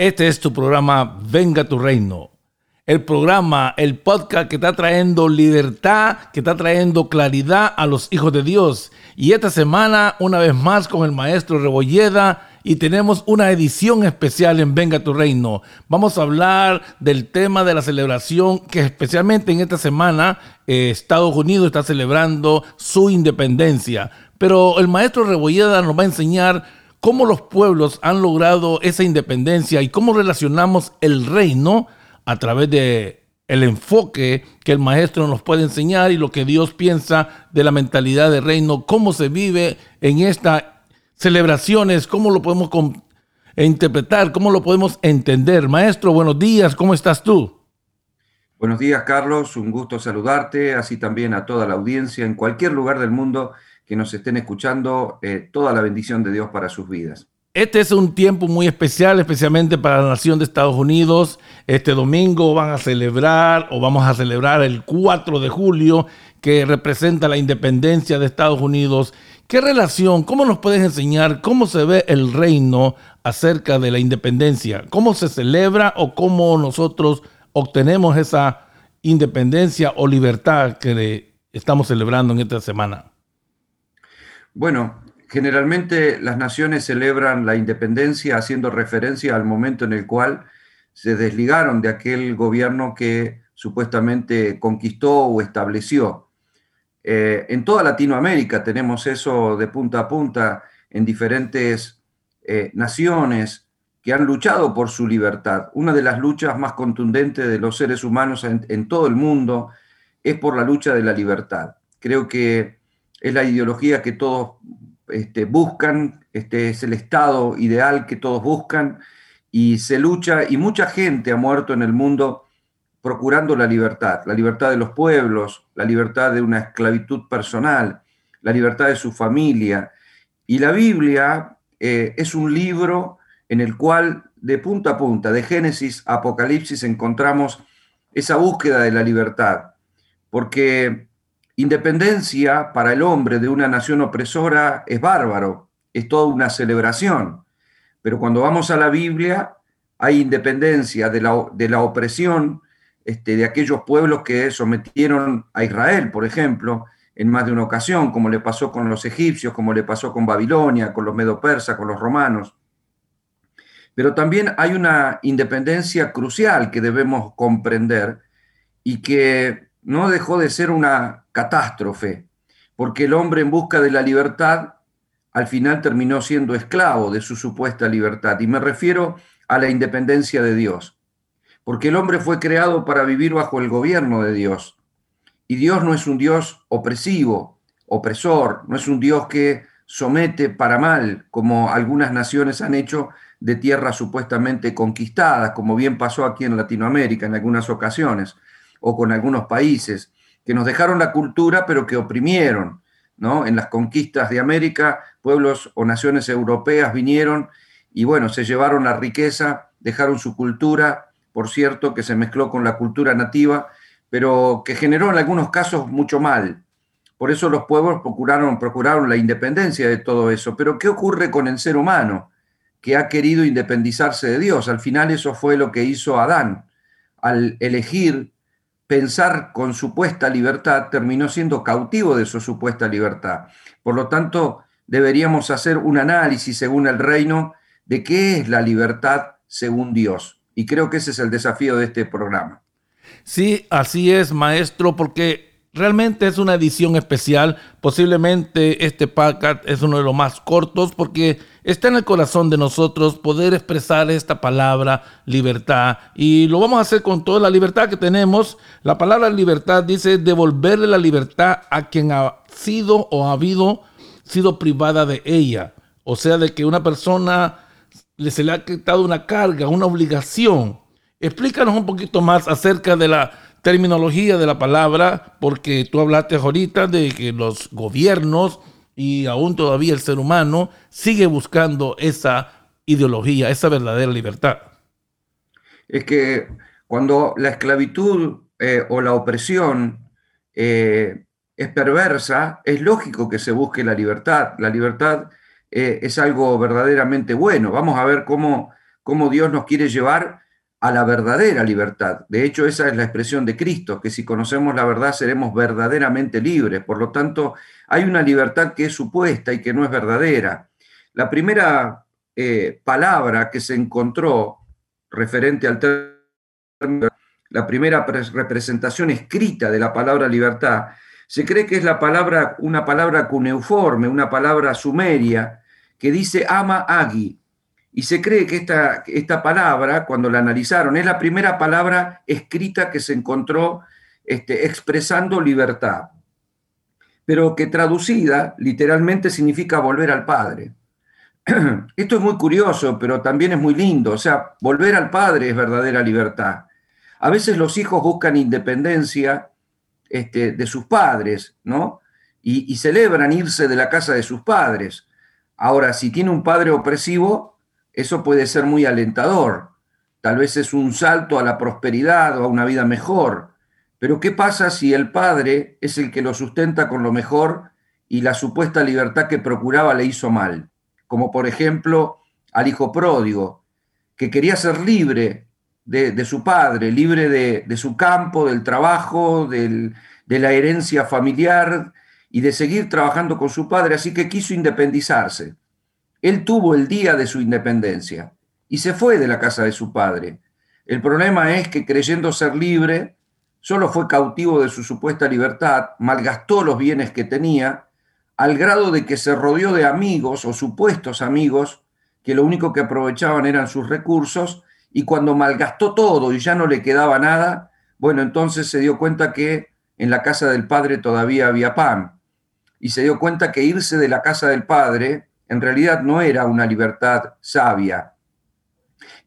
Este es tu programa Venga tu Reino. El programa, el podcast que está trayendo libertad, que está trayendo claridad a los hijos de Dios. Y esta semana, una vez más, con el maestro Rebolleda, y tenemos una edición especial en Venga tu Reino. Vamos a hablar del tema de la celebración que especialmente en esta semana eh, Estados Unidos está celebrando su independencia. Pero el maestro Rebolleda nos va a enseñar cómo los pueblos han logrado esa independencia y cómo relacionamos el reino a través de el enfoque que el maestro nos puede enseñar y lo que Dios piensa de la mentalidad del reino, cómo se vive en estas celebraciones, cómo lo podemos interpretar, cómo lo podemos entender. Maestro, buenos días, ¿cómo estás tú? Buenos días, Carlos, un gusto saludarte, así también a toda la audiencia en cualquier lugar del mundo que nos estén escuchando, eh, toda la bendición de Dios para sus vidas. Este es un tiempo muy especial, especialmente para la nación de Estados Unidos. Este domingo van a celebrar o vamos a celebrar el 4 de julio, que representa la independencia de Estados Unidos. ¿Qué relación, cómo nos puedes enseñar cómo se ve el reino acerca de la independencia? ¿Cómo se celebra o cómo nosotros obtenemos esa independencia o libertad que estamos celebrando en esta semana? Bueno, generalmente las naciones celebran la independencia haciendo referencia al momento en el cual se desligaron de aquel gobierno que supuestamente conquistó o estableció. Eh, en toda Latinoamérica tenemos eso de punta a punta en diferentes eh, naciones que han luchado por su libertad. Una de las luchas más contundentes de los seres humanos en todo el mundo es por la lucha de la libertad. Creo que es la ideología que todos este, buscan, este es el estado ideal que todos buscan y se lucha y mucha gente ha muerto en el mundo procurando la libertad, la libertad de los pueblos, la libertad de una esclavitud personal, la libertad de su familia. Y la Biblia eh, es un libro en el cual de punta a punta, de Génesis a Apocalipsis, encontramos esa búsqueda de la libertad, porque Independencia para el hombre de una nación opresora es bárbaro, es toda una celebración. Pero cuando vamos a la Biblia, hay independencia de la, de la opresión este, de aquellos pueblos que sometieron a Israel, por ejemplo, en más de una ocasión, como le pasó con los egipcios, como le pasó con Babilonia, con los medo-persas, con los romanos. Pero también hay una independencia crucial que debemos comprender y que no dejó de ser una catástrofe, porque el hombre en busca de la libertad al final terminó siendo esclavo de su supuesta libertad. Y me refiero a la independencia de Dios, porque el hombre fue creado para vivir bajo el gobierno de Dios. Y Dios no es un Dios opresivo, opresor, no es un Dios que somete para mal, como algunas naciones han hecho de tierras supuestamente conquistadas, como bien pasó aquí en Latinoamérica en algunas ocasiones o con algunos países que nos dejaron la cultura pero que oprimieron. ¿no? En las conquistas de América, pueblos o naciones europeas vinieron y bueno, se llevaron la riqueza, dejaron su cultura, por cierto, que se mezcló con la cultura nativa, pero que generó en algunos casos mucho mal. Por eso los pueblos procuraron, procuraron la independencia de todo eso. Pero ¿qué ocurre con el ser humano que ha querido independizarse de Dios? Al final eso fue lo que hizo Adán. Al elegir pensar con supuesta libertad terminó siendo cautivo de su supuesta libertad. Por lo tanto, deberíamos hacer un análisis según el reino de qué es la libertad según Dios. Y creo que ese es el desafío de este programa. Sí, así es, maestro, porque Realmente es una edición especial. Posiblemente este podcast es uno de los más cortos porque está en el corazón de nosotros poder expresar esta palabra libertad. Y lo vamos a hacer con toda la libertad que tenemos. La palabra libertad dice devolverle la libertad a quien ha sido o ha habido sido privada de ella. O sea, de que una persona se le ha quitado una carga, una obligación. Explícanos un poquito más acerca de la terminología de la palabra, porque tú hablaste ahorita de que los gobiernos y aún todavía el ser humano sigue buscando esa ideología, esa verdadera libertad. Es que cuando la esclavitud eh, o la opresión eh, es perversa, es lógico que se busque la libertad. La libertad eh, es algo verdaderamente bueno. Vamos a ver cómo cómo Dios nos quiere llevar a la verdadera libertad. De hecho, esa es la expresión de Cristo, que si conocemos la verdad seremos verdaderamente libres. Por lo tanto, hay una libertad que es supuesta y que no es verdadera. La primera eh, palabra que se encontró referente al término, la primera representación escrita de la palabra libertad, se cree que es la palabra, una palabra cuneiforme, una palabra sumeria, que dice ama agi, y se cree que esta, esta palabra, cuando la analizaron, es la primera palabra escrita que se encontró este, expresando libertad, pero que traducida literalmente significa volver al Padre. Esto es muy curioso, pero también es muy lindo. O sea, volver al Padre es verdadera libertad. A veces los hijos buscan independencia este, de sus padres, ¿no? y celebran irse de la casa de sus padres. Ahora, si tiene un padre opresivo, eso puede ser muy alentador. Tal vez es un salto a la prosperidad o a una vida mejor. Pero ¿qué pasa si el padre es el que lo sustenta con lo mejor y la supuesta libertad que procuraba le hizo mal? Como por ejemplo al hijo pródigo, que quería ser libre de, su padre, libre de, su campo, del trabajo, de la herencia familiar y de seguir trabajando con su padre, así que quiso independizarse. Él tuvo el día de su independencia y se fue de la casa de su padre. El problema es que creyendo ser libre, solo fue cautivo de su supuesta libertad, malgastó los bienes que tenía, al grado de que se rodeó de amigos o supuestos amigos que lo único que aprovechaban eran sus recursos y cuando malgastó todo y ya no le quedaba nada, bueno, entonces se dio cuenta que en la casa del padre todavía había pan y se dio cuenta que irse de la casa del padre en realidad no era una libertad sabia,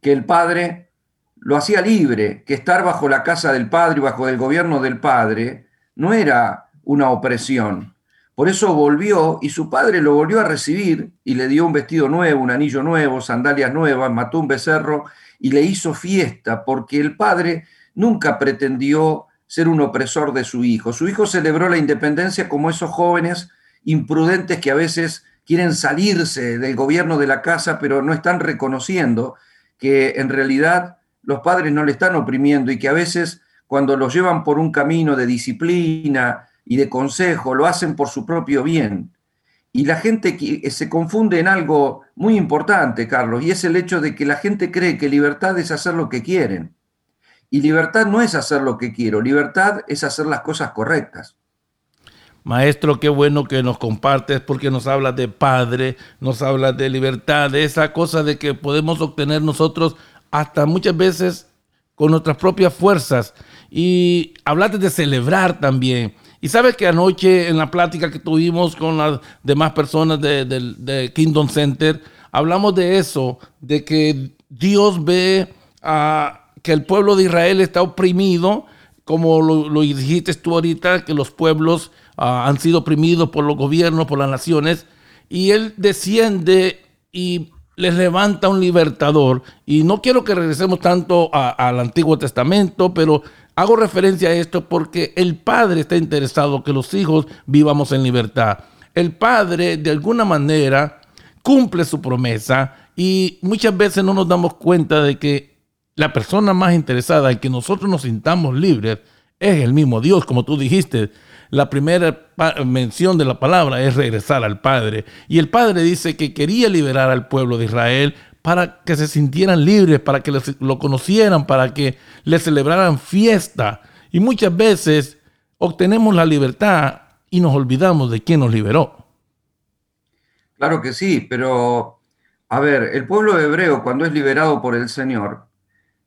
que el Padre lo hacía libre, que estar bajo la casa del Padre y bajo el gobierno del Padre no era una opresión. Por eso volvió y su padre lo volvió a recibir y le dio un vestido nuevo, un anillo nuevo, sandalias nuevas, mató un becerro y le hizo fiesta porque el padre nunca pretendió ser un opresor de su hijo. Su hijo celebró la independencia como esos jóvenes imprudentes que a veces quieren salirse del gobierno de la casa, pero no están reconociendo que en realidad los padres no le están oprimiendo y que a veces cuando los llevan por un camino de disciplina y de consejo, lo hacen por su propio bien. Y la gente se confunde en algo muy importante, Carlos, y es el hecho de que la gente cree que libertad es hacer lo que quieren. Y libertad no es hacer lo que quiero, libertad es hacer las cosas correctas. Maestro, qué bueno que nos compartes porque nos habla de Padre, nos habla de libertad, de esa cosa de que podemos obtener nosotros hasta muchas veces con nuestras propias fuerzas. Y hablaste de celebrar también. Y sabes que anoche en la plática que tuvimos con las demás personas de, Kingdom Center, hablamos de eso, de que Dios ve a, que el pueblo de Israel está oprimido, como lo, dijiste tú ahorita, que los pueblos han sido oprimidos por los gobiernos, por las naciones, y Él desciende y les levanta un libertador. Y no quiero que regresemos tanto al Antiguo Testamento, pero hago referencia a esto porque el Padre está interesado que los hijos vivamos en libertad. El Padre, de alguna manera, cumple su promesa y muchas veces no nos damos cuenta de que la persona más interesada en que nosotros nos sintamos libres es el mismo Dios, como tú dijiste la primera mención de la palabra es regresar al Padre. Y el Padre dice que quería liberar al pueblo de Israel para que se sintieran libres, para que lo conocieran, para que le celebraran fiesta. Y muchas veces obtenemos la libertad y nos olvidamos de quién nos liberó. Claro que sí, pero a ver, el pueblo hebreo cuando es liberado por el Señor,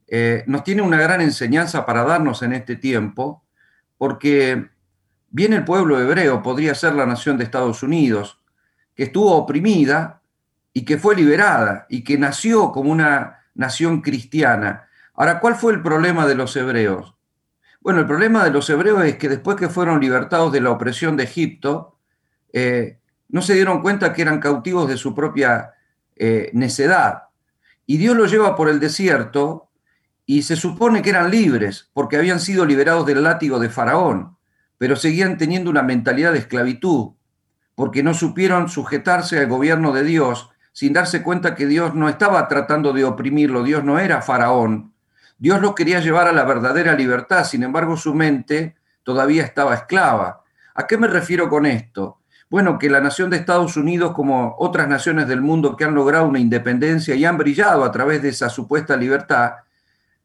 eh, nos tiene una gran enseñanza para darnos en este tiempo, porque Bien el pueblo hebreo podría ser la nación de Estados Unidos, que estuvo oprimida y que fue liberada y que nació como una nación cristiana. Ahora, ¿cuál fue el problema de los hebreos? Bueno, el problema de los hebreos es que después que fueron libertados de la opresión de Egipto, eh, no se dieron cuenta que eran cautivos de su propia eh, necedad. Y Dios los lleva por el desierto y se supone que eran libres porque habían sido liberados del látigo de Faraón pero seguían teniendo una mentalidad de esclavitud, porque no supieron sujetarse al gobierno de Dios, sin darse cuenta que Dios no estaba tratando de oprimirlo, Dios no era faraón, Dios lo quería llevar a la verdadera libertad, sin embargo su mente todavía estaba esclava. ¿A qué me refiero con esto? Bueno, que la nación de Estados Unidos, como otras naciones del mundo que han logrado una independencia y han brillado a través de esa supuesta libertad,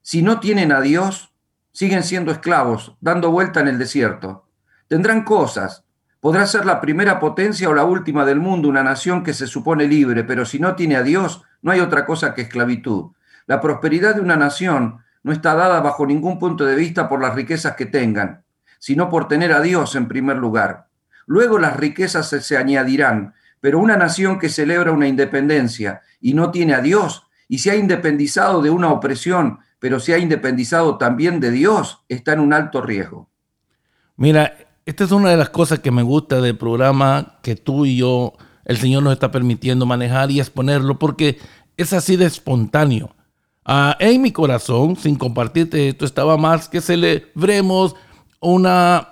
si no tienen a Dios, siguen siendo esclavos, dando vuelta en el desierto. Tendrán cosas, podrá ser la primera potencia o la última del mundo, una nación que se supone libre, pero si no tiene a Dios, no hay otra cosa que esclavitud. La prosperidad de una nación no está dada bajo ningún punto de vista por las riquezas que tengan, sino por tener a Dios en primer lugar. Luego las riquezas se, añadirán, pero una nación que celebra una independencia y no tiene a Dios y se ha independizado de una opresión, pero se ha independizado también de Dios, está en un alto riesgo. Mira, esta es una de las cosas que me gusta del programa que tú y yo, el Señor nos está permitiendo manejar y exponerlo, porque es así de espontáneo. En mi corazón, sin compartirte esto, estaba más que celebremos una,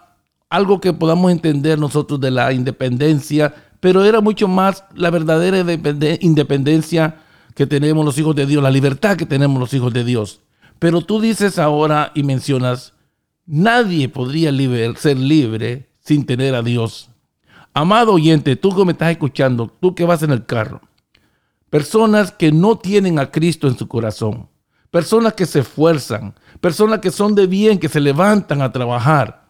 algo que podamos entender nosotros de la independencia, pero era mucho más la verdadera independencia que tenemos los hijos de Dios, la libertad que tenemos los hijos de Dios. Pero tú dices ahora y mencionas, nadie podría ser libre sin tener a Dios. Amado oyente, tú que me estás escuchando, tú que vas en el carro, Personas que no tienen a Cristo en su corazón. Personas que se esfuerzan. Personas que son de bien, que se levantan a trabajar.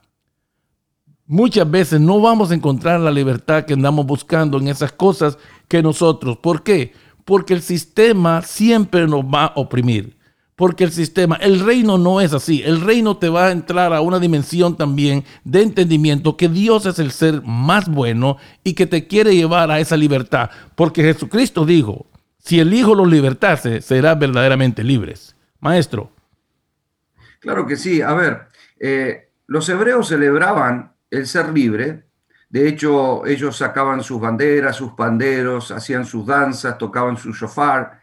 Muchas veces no vamos a encontrar la libertad que andamos buscando en esas cosas que nosotros. ¿Por qué? Porque el sistema siempre nos va a oprimir. Porque el sistema, el reino no es así. El reino te va a entrar a una dimensión también de entendimiento que Dios es el ser más bueno y que te quiere llevar a esa libertad. Porque Jesucristo dijo, si el Hijo los libertase, serán verdaderamente libres. Maestro. Claro que sí. A ver, eh, los hebreos celebraban el ser libre. De hecho, ellos sacaban sus banderas, sus panderos, hacían sus danzas, tocaban su shofar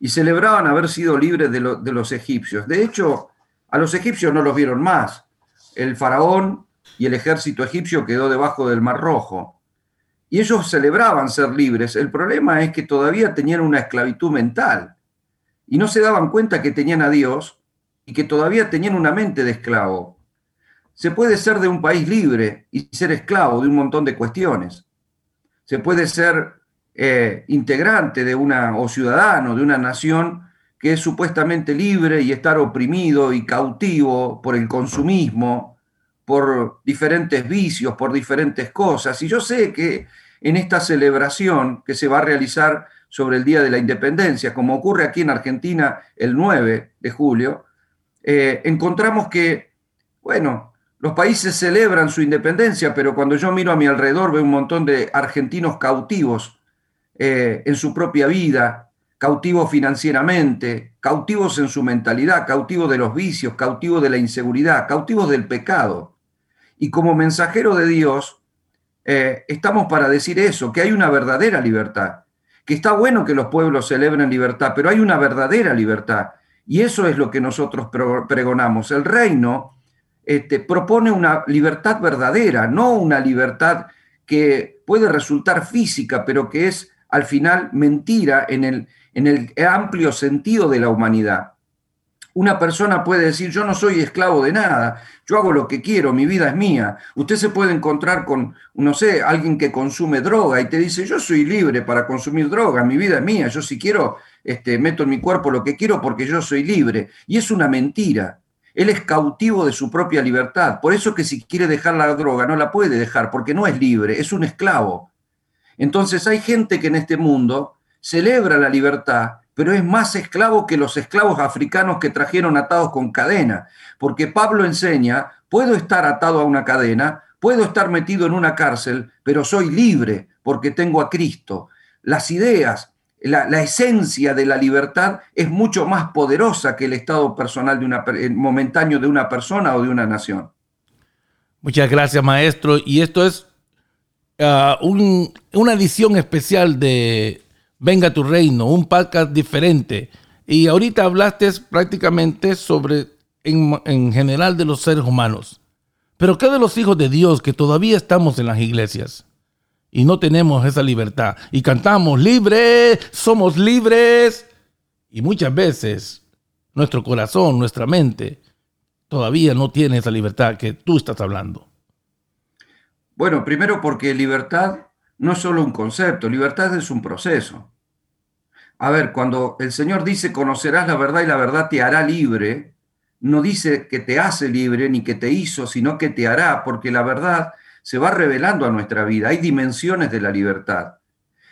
y celebraban haber sido libres de, los egipcios. De hecho, a los egipcios no los vieron más. El faraón y el ejército egipcio quedó debajo del Mar Rojo. Y ellos celebraban ser libres. El problema es que todavía tenían una esclavitud mental y no se daban cuenta que tenían a Dios y que todavía tenían una mente de esclavo. Se puede ser de un país libre y ser esclavo de un montón de cuestiones. Se puede ser eh, integrante de una, o ciudadano de una nación que es supuestamente libre y estar oprimido y cautivo por el consumismo, por diferentes vicios, por diferentes cosas. Y yo sé que en esta celebración que se va a realizar sobre el Día de la Independencia, como ocurre aquí en Argentina el 9 de julio, eh, encontramos que, bueno, los países celebran su independencia, pero cuando yo miro a mi alrededor veo un montón de argentinos cautivos eh, en su propia vida, cautivos financieramente, cautivos en su mentalidad, cautivos de los vicios, cautivos de la inseguridad, cautivos del pecado. Y como mensajero de Dios, eh, estamos para decir eso, que hay una verdadera libertad, que está bueno que los pueblos celebren libertad, pero hay una verdadera libertad. Y eso es lo que nosotros pregonamos. El reino este, propone una libertad verdadera, no una libertad que puede resultar física, pero que es al final mentira en el, en el amplio sentido de la humanidad. Una persona puede decir, yo no soy esclavo de nada, yo hago lo que quiero, mi vida es mía. Usted se puede encontrar con, no sé, alguien que consume droga y te dice, yo soy libre para consumir droga, mi vida es mía, yo si quiero, este, meto en mi cuerpo lo que quiero porque yo soy libre. Y es una mentira. Él es cautivo de su propia libertad. Por eso que si quiere dejar la droga no la puede dejar porque no es libre, es un esclavo. Entonces hay gente que en este mundo celebra la libertad, pero es más esclavo que los esclavos africanos que trajeron atados con cadena, porque Pablo enseña, puedo estar atado a una cadena, puedo estar metido en una cárcel, pero soy libre porque tengo a Cristo. Las ideas, la, esencia de la libertad es mucho más poderosa que el estado personal de una, momentáneo de una persona o de una nación. Muchas gracias, maestro. Y esto es Ah, una edición especial de Venga tu Reino, un podcast diferente. Y ahorita hablaste prácticamente sobre, en, en general, de los seres humanos. Pero ¿qué de los hijos de Dios que todavía estamos en las iglesias? y no tenemos esa libertad. Y cantamos, libre, somos libres. Y muchas veces nuestro corazón, nuestra mente, todavía no tiene esa libertad que tú estás hablando. Bueno, primero porque libertad no es solo un concepto, libertad es un proceso. A ver, cuando el Señor dice conocerás la verdad y la verdad te hará libre, no dice que te hace libre ni que te hizo, sino que te hará, porque la verdad se va revelando a nuestra vida. Hay dimensiones de la libertad.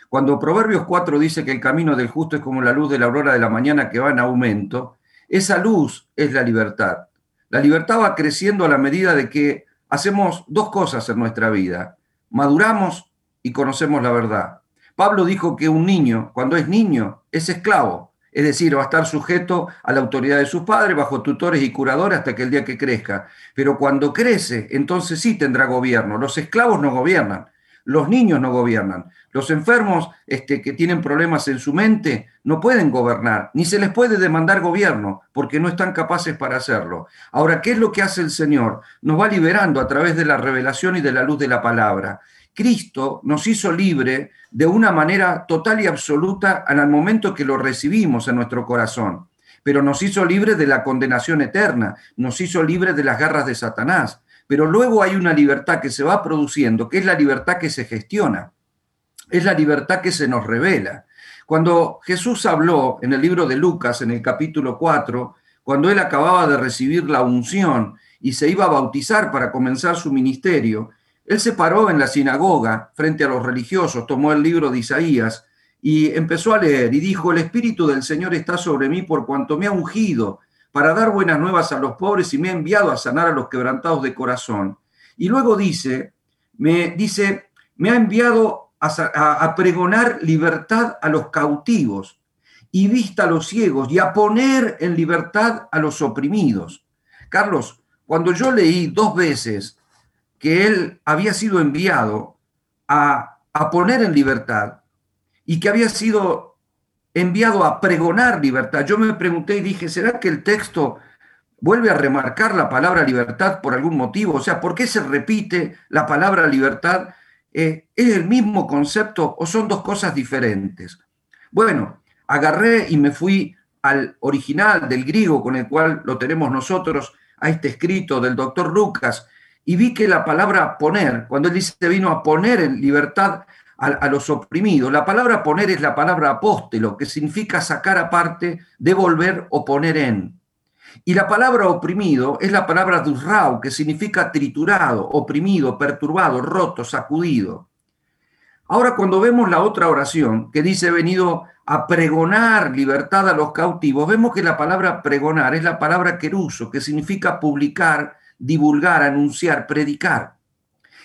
Cuando Proverbios 4 dice que el camino del justo es como la luz de la aurora de la mañana que va en aumento, esa luz es la libertad. La libertad va creciendo a la medida de que hacemos dos cosas en nuestra vida. Maduramos y conocemos la verdad. Pablo dijo que un niño, cuando es niño, es esclavo, es decir, va a estar sujeto a la autoridad de sus padres, bajo tutores y curadores hasta que el día que crezca. Pero cuando crece, entonces sí tendrá gobierno. Los esclavos no gobiernan, los niños no gobiernan. Los enfermos este, que tienen problemas en su mente no pueden gobernar, ni se les puede demandar gobierno, porque no están capaces para hacerlo. Ahora, ¿qué es lo que hace el Señor? Nos va liberando a través de la revelación y de la luz de la palabra. Cristo nos hizo libre de una manera total y absoluta al momento que lo recibimos en nuestro corazón, pero nos hizo libre de la condenación eterna, nos hizo libre de las garras de Satanás. Pero luego hay una libertad que se va produciendo, que es la libertad que se gestiona, es la libertad que se nos revela. Cuando Jesús habló en el libro de Lucas, en el capítulo 4, cuando él acababa de recibir la unción y se iba a bautizar para comenzar su ministerio, él se paró en la sinagoga frente a los religiosos, tomó el libro de Isaías y empezó a leer y dijo, el Espíritu del Señor está sobre mí por cuanto me ha ungido para dar buenas nuevas a los pobres y me ha enviado a sanar a los quebrantados de corazón. Y luego dice, me dice, me ha enviado a, pregonar libertad a los cautivos y vista a los ciegos y a poner en libertad a los oprimidos. Carlos, cuando yo leí dos veces que él había sido enviado a, a poner en libertad y que había sido enviado a pregonar libertad. Yo me pregunté y dije, ¿será que el texto vuelve a remarcar la palabra libertad por algún motivo? O sea, ¿por qué se repite la palabra libertad? Eh, ¿Es el mismo concepto o son dos cosas diferentes? Bueno, agarré y me fui al original del griego con el cual lo tenemos nosotros, a este escrito del doctor Lucas, y vi que la palabra poner, cuando él dice vino a poner en libertad a, los oprimidos. La palabra poner es la palabra apóstelo, que significa sacar aparte, devolver o poner en. Y la palabra oprimido es la palabra durrao, que significa triturado, oprimido, perturbado, roto, sacudido. Ahora cuando vemos la otra oración que dice venido a pregonar libertad a los cautivos, vemos que la palabra pregonar es la palabra queruso, que significa publicar, divulgar, anunciar, predicar.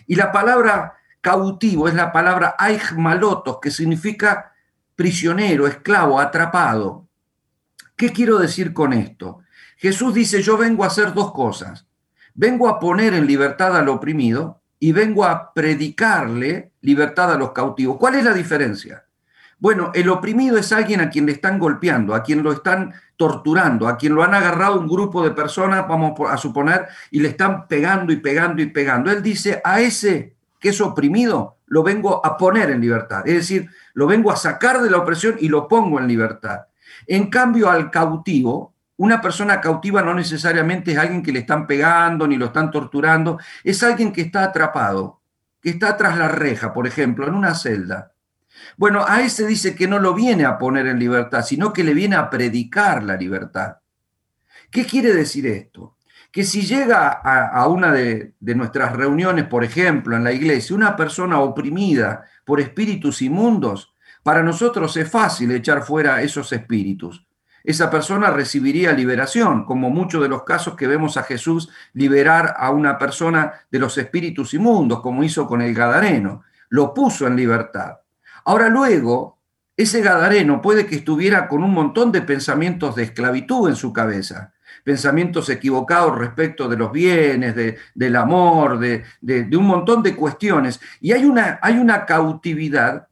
Y la palabra cautivo es la palabra aigmalotos, que significa prisionero, esclavo, atrapado. ¿Qué quiero decir con esto? Jesús dice, yo vengo a hacer dos cosas. Vengo a poner en libertad al oprimido y vengo a predicarle libertad a los cautivos. ¿Cuál es la diferencia? Bueno, el oprimido es alguien a quien le están golpeando, a quien lo están torturando, a quien lo han agarrado un grupo de personas, vamos a suponer, y le están pegando y pegando y pegando. Él dice, a ese que es oprimido, lo vengo a poner en libertad. Es decir, lo vengo a sacar de la opresión y lo pongo en libertad. En cambio, al cautivo, una persona cautiva no necesariamente es alguien que le están pegando ni lo están torturando, es alguien que está atrapado, que está tras la reja, por ejemplo, en una celda. Bueno, a ese dice que no lo viene a poner en libertad, sino que le viene a predicar la libertad. ¿Qué quiere decir esto? Que si llega a, una de, nuestras reuniones, por ejemplo, en la iglesia, una persona oprimida por espíritus inmundos, para nosotros es fácil echar fuera esos espíritus. Esa persona recibiría liberación, como muchos de los casos que vemos a Jesús liberar a una persona de los espíritus inmundos, como hizo con el Gadareno. Lo puso en libertad. Ahora luego, ese Gadareno puede que estuviera con un montón de pensamientos de esclavitud en su cabeza pensamientos equivocados respecto de los bienes, del amor, de, un montón de cuestiones. Y hay una, hay una cautividad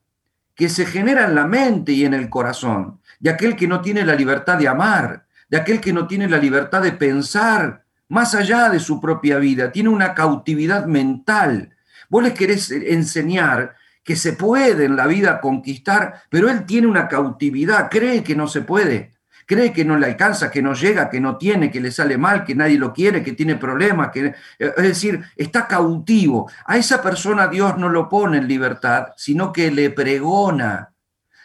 que se genera en la mente y en el corazón, de aquel que no tiene la libertad de amar, de aquel que no tiene la libertad de pensar más allá de su propia vida, tiene una cautividad mental. Vos les querés enseñar que se puede en la vida conquistar, pero él tiene una cautividad, cree que no se puede, cree que no le alcanza, que no llega, que no tiene, que le sale mal, que nadie lo quiere, que tiene problemas, que, es decir, está cautivo. A esa persona Dios no lo pone en libertad, sino que le pregona,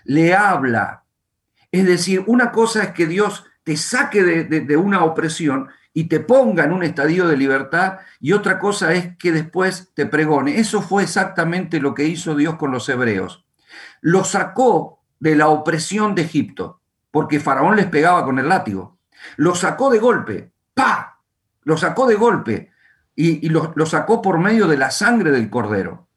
le habla. Es decir, una cosa es que Dios te saque de, de una opresión y te ponga en un estadio de libertad y otra cosa es que después te pregone. Eso fue exactamente lo que hizo Dios con los hebreos. Los sacó de la opresión de Egipto, porque Faraón les pegaba con el látigo. Los sacó de golpe, ¡pa! Los sacó de golpe y, los lo sacó por medio de la sangre del cordero.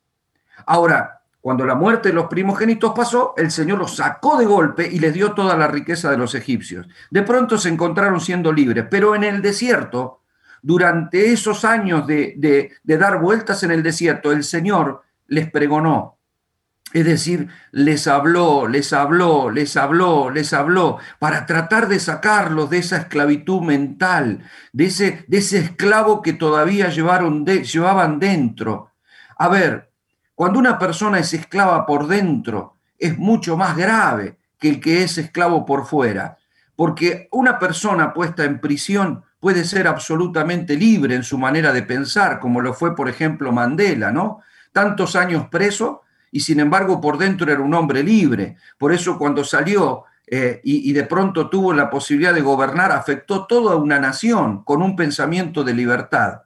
Ahora, cuando la muerte de los primogénitos pasó, el Señor los sacó de golpe y les dio toda la riqueza de los egipcios. De pronto se encontraron siendo libres, pero en el desierto, durante esos años de, dar vueltas en el desierto, el Señor les pregonó. Es decir, les habló, les habló, les habló, les habló, para tratar de sacarlos de esa esclavitud mental, de ese, de ese esclavo que todavía llevaron llevaban dentro. A ver, cuando una persona es esclava por dentro, es mucho más grave que el que es esclavo por fuera, porque una persona puesta en prisión puede ser absolutamente libre en su manera de pensar, como lo fue, por ejemplo, Mandela, ¿no? Tantos años preso y sin embargo por dentro era un hombre libre. Por eso cuando salió eh, y, y, de pronto tuvo la posibilidad de gobernar, afectó toda una nación con un pensamiento de libertad.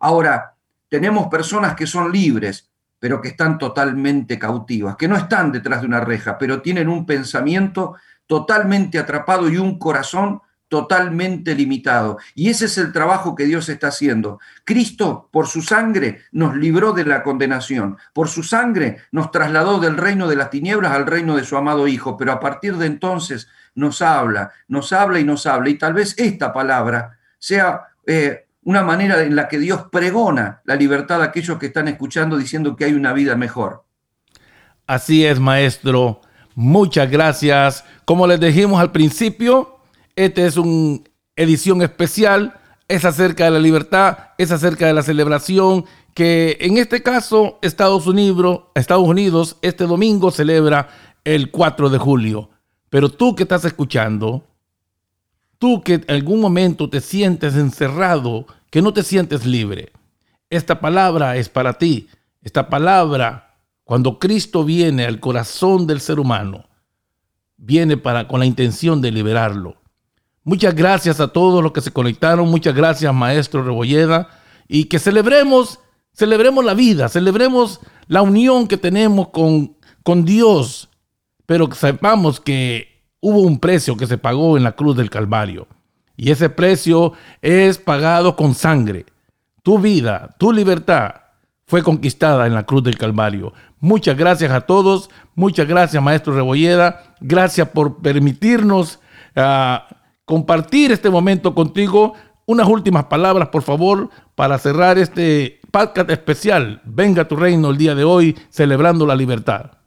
Ahora, tenemos personas que son libres, pero que están totalmente cautivas, que no están detrás de una reja, pero tienen un pensamiento totalmente atrapado y un corazón totalmente limitado. Y ese es el trabajo que Dios está haciendo. Cristo, por su sangre, nos libró de la condenación. Por su sangre nos trasladó del reino de las tinieblas al reino de su amado Hijo. Pero a partir de entonces nos habla, nos habla y nos habla. Y tal vez esta palabra sea eh, una manera en la que Dios pregona la libertad a aquellos que están escuchando diciendo que hay una vida mejor. Así es, maestro. Muchas gracias. Como les dijimos al principio, esta es una edición especial. Es acerca de la libertad, es acerca de la celebración que en este caso Estados Unidos, Estados Unidos este domingo celebra el 4 de julio. Pero tú que estás escuchando, Tú que en algún momento te sientes encerrado, que no te sientes libre. Esta palabra es para ti. Esta palabra, cuando Cristo viene al corazón del ser humano, viene para, con la intención de liberarlo. Muchas gracias a todos los que se conectaron. Muchas gracias, Maestro Rebolleda. Y que celebremos, celebremos la vida, celebremos la unión que tenemos con, con Dios. Pero que sepamos que hubo un precio que se pagó en la cruz del Calvario. Y ese precio es pagado con sangre. Tu vida, tu libertad fue conquistada en la cruz del Calvario. Muchas gracias a todos. Muchas gracias, Maestro Rebolleda. Gracias por permitirnos ah, compartir este momento contigo. Unas últimas palabras, por favor, para cerrar este podcast especial. Venga tu reino el día de hoy, celebrando la libertad.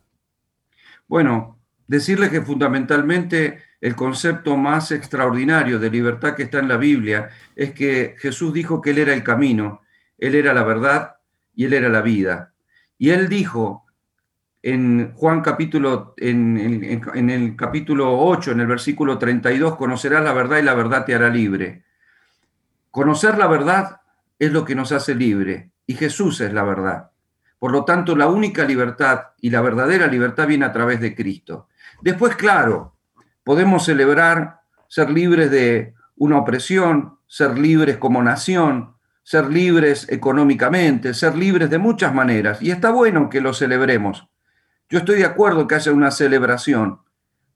Bueno, decirles que fundamentalmente el concepto más extraordinario de libertad que está en la Biblia es que Jesús dijo que Él era el camino, Él era la verdad y Él era la vida. Y Él dijo en Juan capítulo, en, en, el capítulo 8, en el versículo 32, conocerás la verdad y la verdad te hará libre. Conocer la verdad es lo que nos hace libre y Jesús es la verdad. Por lo tanto, la única libertad y la verdadera libertad viene a través de Cristo. Después, claro, podemos celebrar ser libres de una opresión, ser libres como nación, ser libres económicamente, ser libres de muchas maneras. Y está bueno que lo celebremos. Yo estoy de acuerdo que haya una celebración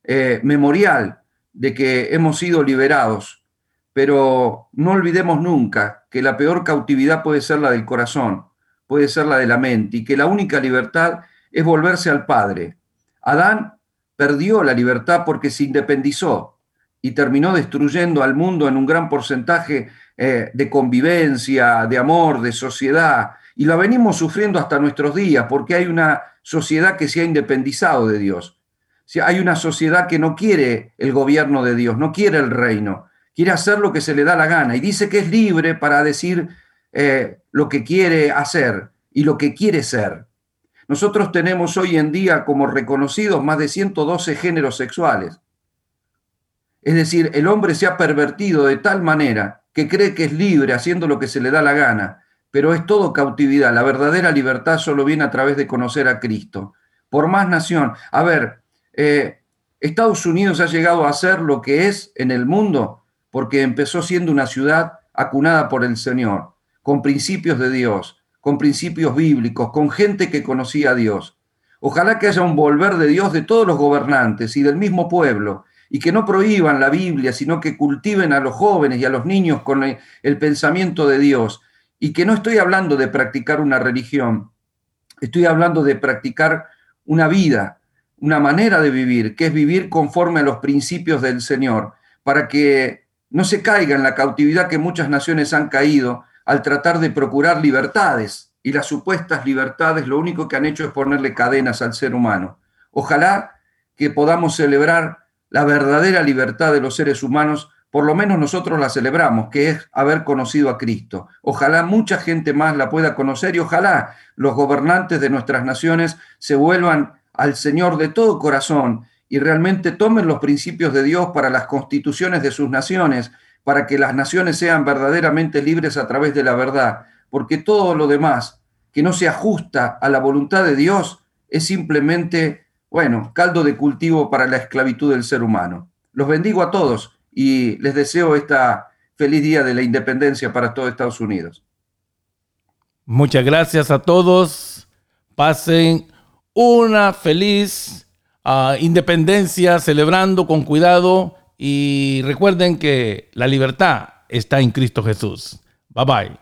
eh, memorial de que hemos sido liberados, pero no olvidemos nunca que la peor cautividad puede ser la del corazón, puede ser la de la mente, y que la única libertad es volverse al Padre. Adán perdió la libertad porque se independizó y terminó destruyendo al mundo en un gran porcentaje eh, de convivencia, de amor, de sociedad. Y la venimos sufriendo hasta nuestros días porque hay una sociedad que se ha independizado de Dios. hay una sociedad que no quiere el gobierno de Dios, no quiere el reino, quiere hacer lo que se le da la gana y dice que es libre para decir eh, lo que quiere hacer y lo que quiere ser. Nosotros tenemos hoy en día como reconocidos más de 112 géneros sexuales. Es decir, el hombre se ha pervertido de tal manera que cree que es libre haciendo lo que se le da la gana, pero es todo cautividad. La verdadera libertad solo viene a través de conocer a Cristo. Por más nación. A ver, eh, Estados Unidos ha llegado a ser lo que es en el mundo porque empezó siendo una ciudad acunada por el Señor, con principios de Dios, con principios bíblicos, con gente que conocía a Dios. Ojalá que haya un volver de Dios de todos los gobernantes y del mismo pueblo, y que no prohíban la Biblia, sino que cultiven a los jóvenes y a los niños con el pensamiento de Dios. Y que no estoy hablando de practicar una religión, estoy hablando de practicar una vida, una manera de vivir, que es vivir conforme a los principios del Señor, para que no se caiga en la cautividad que muchas naciones han caído al tratar de procurar libertades y las supuestas libertades lo único que han hecho es ponerle cadenas al ser humano. Ojalá que podamos celebrar la verdadera libertad de los seres humanos, por lo menos nosotros la celebramos, que es haber conocido a Cristo. Ojalá mucha gente más la pueda conocer y ojalá los gobernantes de nuestras naciones se vuelvan al Señor de todo corazón y realmente tomen los principios de Dios para las constituciones de sus naciones para que las naciones sean verdaderamente libres a través de la verdad, porque todo lo demás que no se ajusta a la voluntad de Dios es simplemente, bueno, caldo de cultivo para la esclavitud del ser humano. Los bendigo a todos y les deseo esta feliz día de la independencia para todo Estados Unidos. Muchas gracias a todos. Pasen una feliz ah, independencia celebrando con cuidado y recuerden que la libertad está en Cristo Jesús. Bye bye.